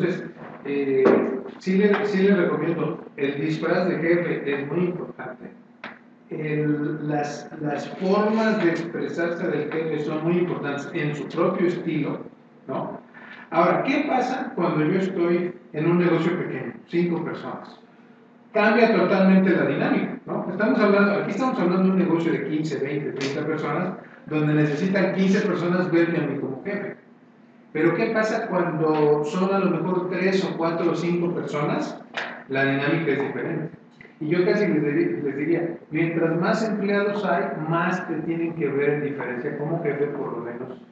Entonces, eh, sí, le, sí le recomiendo, el disfraz de jefe es muy importante. Las, las formas de expresarse del jefe son muy importantes en su propio estilo, ¿no? Ahora, ¿qué pasa cuando yo estoy en un negocio pequeño, cinco personas? Cambia totalmente la dinámica, ¿no? Estamos hablando, aquí estamos hablando de un negocio de 15, 20, 30 personas, donde necesitan 15 personas verme a mí como jefe. Pero ¿qué pasa cuando son a lo mejor 3 o 4 o 5 personas? La dinámica es diferente. Y yo casi les diría, mientras más empleados hay, más te tienen que ver en diferencia como jefe, por lo menos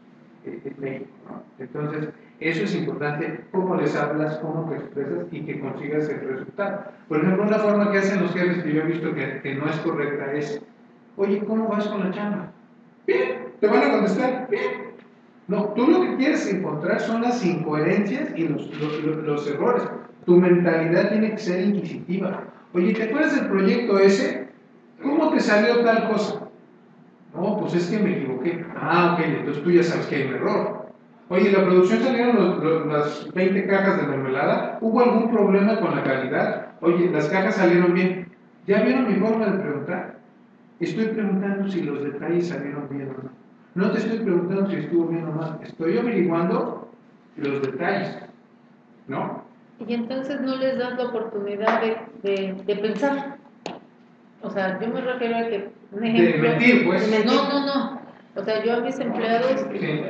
eh, en México. Entonces, eso es importante, cómo les hablas, cómo te expresas y que consigas el resultado. Por ejemplo, una forma que hacen los jefes que yo he visto que, que no es correcta es, oye, ¿cómo vas con la chamba? Bien, te van a contestar, bien. No, tú lo que quieres encontrar son las incoherencias y los, errores. Tu mentalidad tiene que ser inquisitiva. Oye, ¿te acuerdas del proyecto ese? ¿Cómo te salió tal cosa? No, pues es que me equivoqué. Ah, ok, entonces tú ya sabes que hay un error. Oye, la producción salieron las 20 cajas de mermelada. ¿Hubo algún problema con la calidad? Oye, las cajas salieron bien. ¿Ya vieron mi forma de preguntar? Estoy preguntando si los detalles salieron bien o no. No te estoy preguntando si estuvo bien o mal. Estoy averiguando los detalles. ¿No? Y entonces no les das la oportunidad de, de, de pensar. O sea, yo me refiero a que, un ejemplo, de mentir, pues. No, no, no. O sea, yo a mis empleados, Sí.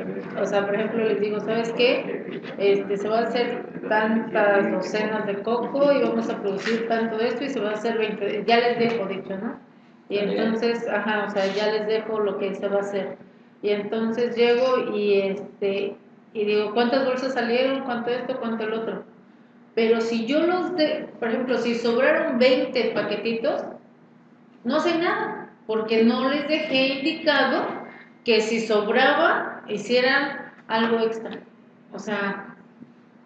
o sea, por ejemplo, les digo, ¿sabes qué? Este, se va a hacer tantas docenas de coco y vamos a producir tanto esto y se va a hacer 20, ya les dejo, dicho, ¿no? Y entonces, ajá, o sea, ya les dejo lo que se va a hacer. Y entonces llego y este y digo, ¿cuántas bolsas salieron? ¿Cuánto esto? ¿Cuánto el otro? Pero si yo los de, por ejemplo, si sobraron 20 paquetitos, no hacen nada, porque no les dejé indicado que si sobraba, hicieran algo extra. O sea,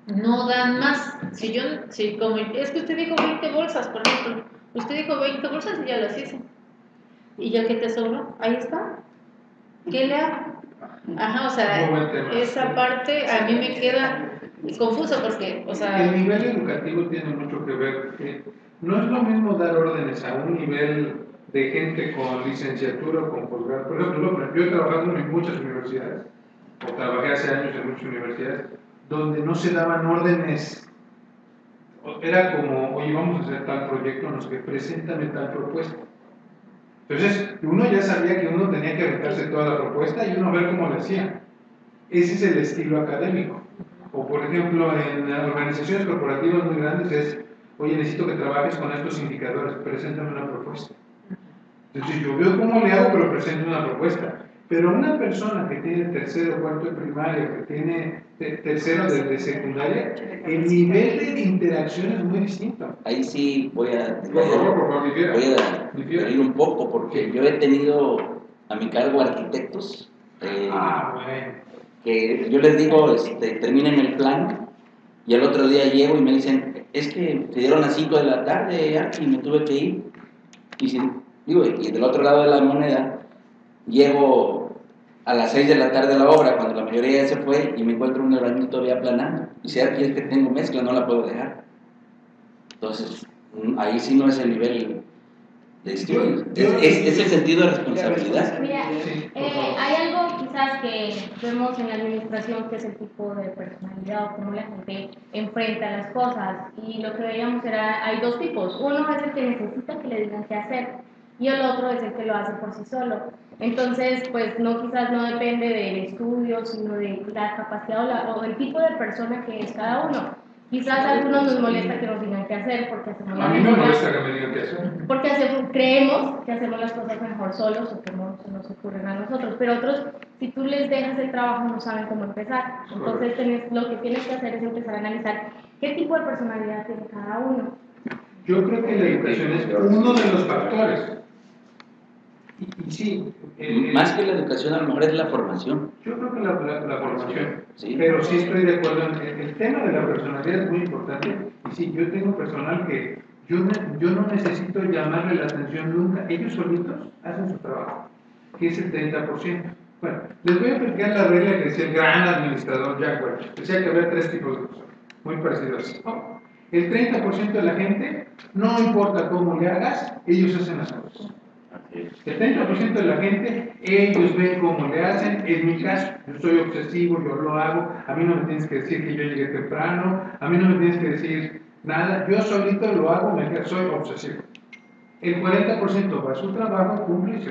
no dan más. Si yo, si como, es que usted dijo 20 bolsas, por ejemplo, usted dijo 20 bolsas y ya las hice. Y ya que te sobró, ahí está. ¿Qué le hago? Ajá, o sea, esa parte a mí me queda confuso porque, o sea, El nivel educativo tiene mucho que ver. eh, no es lo mismo dar órdenes a un nivel de gente con licenciatura o con posgrado. Por ejemplo, yo he trabajado en muchas universidades, o trabajé hace años en muchas universidades, donde no se daban órdenes. Era como, oye, vamos a hacer tal proyecto, nos que preséntame tal propuesta. Entonces, uno ya sabía que uno tenía que aventarse toda la propuesta y uno ver cómo lo hacía. Ese es el estilo académico. O por ejemplo, en organizaciones corporativas muy grandes es, oye, necesito que trabajes con estos indicadores, preséntame una propuesta. Entonces yo veo cómo le hago, pero presento una propuesta. Pero una persona que tiene tercero, cuarto de primaria, que tiene te- tercero de, de secundaria, el nivel de interacción es muy distinto. Ahí sí voy a, Por favor, por favor, difiera. voy a diferir un poco porque yo he tenido a mi cargo arquitectos eh, Ah, bueno. que yo les digo, este, terminen el plan y al otro día llego y me dicen, es que se dieron las 5 de la tarde Arqui, y me tuve que ir. Y, si- digo, y del otro lado de la moneda, llego a las 6 de la tarde a la obra, cuando la mayoría ya se fue, y me encuentro un albañil todavía planando. Y si Arqui es que tengo mezcla, no la puedo dejar. Entonces, mm, ahí sí no es el nivel de estudio, es, es- es el sentido de responsabilidad. Mira, eh, hay algo quizás que vemos en la administración que es el tipo de personalidad o cómo la gente enfrenta las cosas. Y lo que veíamos era, hay dos tipos. Uno es el que necesita que le digan qué hacer y el otro es el que lo hace por sí solo. Entonces, pues no quizás no depende del estudio, sino de la capacidad o, la- o el tipo de persona que es cada uno. Quizás a algunos nos molesta que nos digan qué hacer porque hacemos A mí me molesta que me digan qué hacer. porque hacemos, creemos que hacemos las cosas mejor solos o que no se nos ocurren a nosotros, pero otros, si tú les dejas el trabajo, no saben cómo empezar. Entonces, tenés- lo que tienes que hacer es empezar a analizar qué tipo de personalidad tiene cada uno. Yo creo que la educación es uno de los factores. Sí, eh, Más que la educación, a lo mejor es la formación. yo creo que la, la- la formación, Sí. pero sí estoy de acuerdo en que el tema de la personalidad es muy importante. Y sí, yo tengo personal que yo, yo no necesito llamarle la atención nunca, ellos solitos hacen su trabajo, que es el 30%. Bueno, les voy a explicar la regla que decía el gran administrador Jack Welch. Decía que había tres tipos de personas. muy parecido así. ¿no? El 30% de la gente, no importa cómo le hagas, ellos hacen las cosas. Así es. El 30% de la gente, ellos ven cómo le hacen. En mi caso, yo soy obsesivo, yo lo hago. A mí no me tienes que decir que yo llegué temprano. A mí no me tienes que decir nada. Yo solito lo hago, me soy obsesivo. El 40% va a su trabajo, cumple y.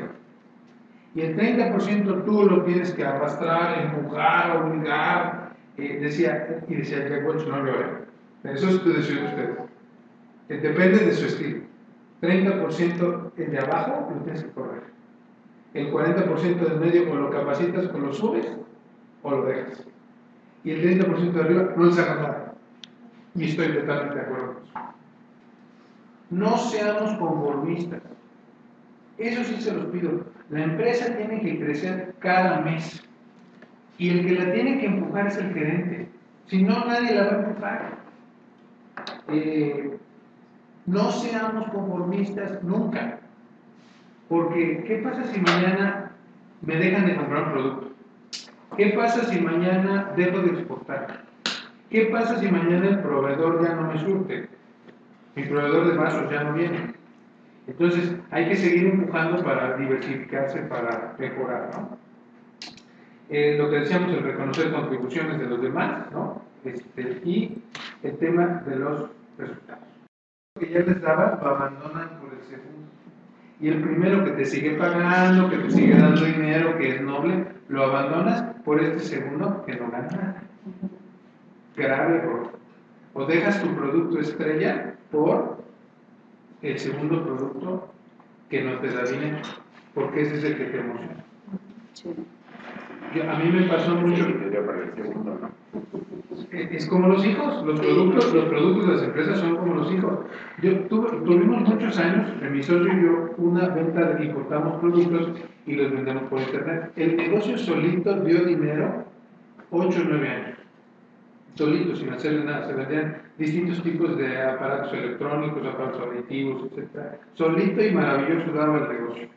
Y el 30% tú lo tienes que arrastrar, empujar, obligar. Eh, decía, y decía Welch, no llore. Eso es tu decisión de ustedes. Depende de su estilo. 30% el de abajo lo tienes que correr. El 40% del medio o lo capacitas o lo subes o lo dejas. Y el 30% de arriba no le sacas nada. Y estoy totalmente de acuerdo con eso. No seamos conformistas. Eso sí se los pido. La empresa tiene que crecer cada mes. Y el que la tiene que empujar es el gerente. Si no, nadie la va a empujar. Eh, no seamos conformistas nunca. Porque, ¿qué pasa si mañana me dejan de comprar un producto? ¿Qué pasa si mañana dejo de exportar? ¿Qué pasa si mañana el proveedor ya no me surte? Mi proveedor de vasos ya no viene. Entonces, hay que seguir empujando para diversificarse, para mejorar, ¿no? Eh, lo que decíamos, el reconocer contribuciones de los demás, ¿no? Este, y el tema de los resultados. Que ya les daba, lo abandonan por el segundo. Y el primero que te sigue pagando, que te sigue dando dinero, que es noble, lo abandonas por este segundo que no gana nada. Grave error. O dejas tu producto estrella por el segundo producto que no te da dinero, porque ese es el que te emociona. Yo- a mí me pasó mucho, es es como los hijos, los productos, los productos de las empresas son como los hijos. Yo tuve, tuvimos muchos años, mi socio y yo, una venta de importamos productos y los vendemos por internet. El negocio solito dio dinero 8 o 9 años. Solito, sin hacerle nada. Se vendían distintos tipos de aparatos electrónicos, aparatos auditivos, etc. Solito y maravilloso daba el negocio.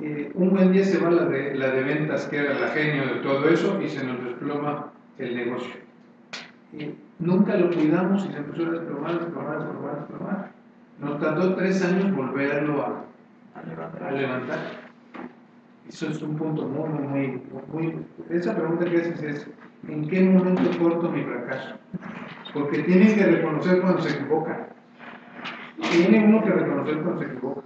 Eh, un buen día se va la de, la de ventas, que era la genio de todo eso, y se nos desploma el negocio. Nunca lo cuidamos y se empezó a desplomar, desplomar, desplomar, desplomar. Nos tardó tres años volverlo a, levantar. Eso es un punto muy, muy, muy. Esa pregunta que haces es, ¿en qué momento corto mi fracaso? Porque tienen que reconocer cuando se equivoca. Tiene uno que reconocer cuando se equivoca.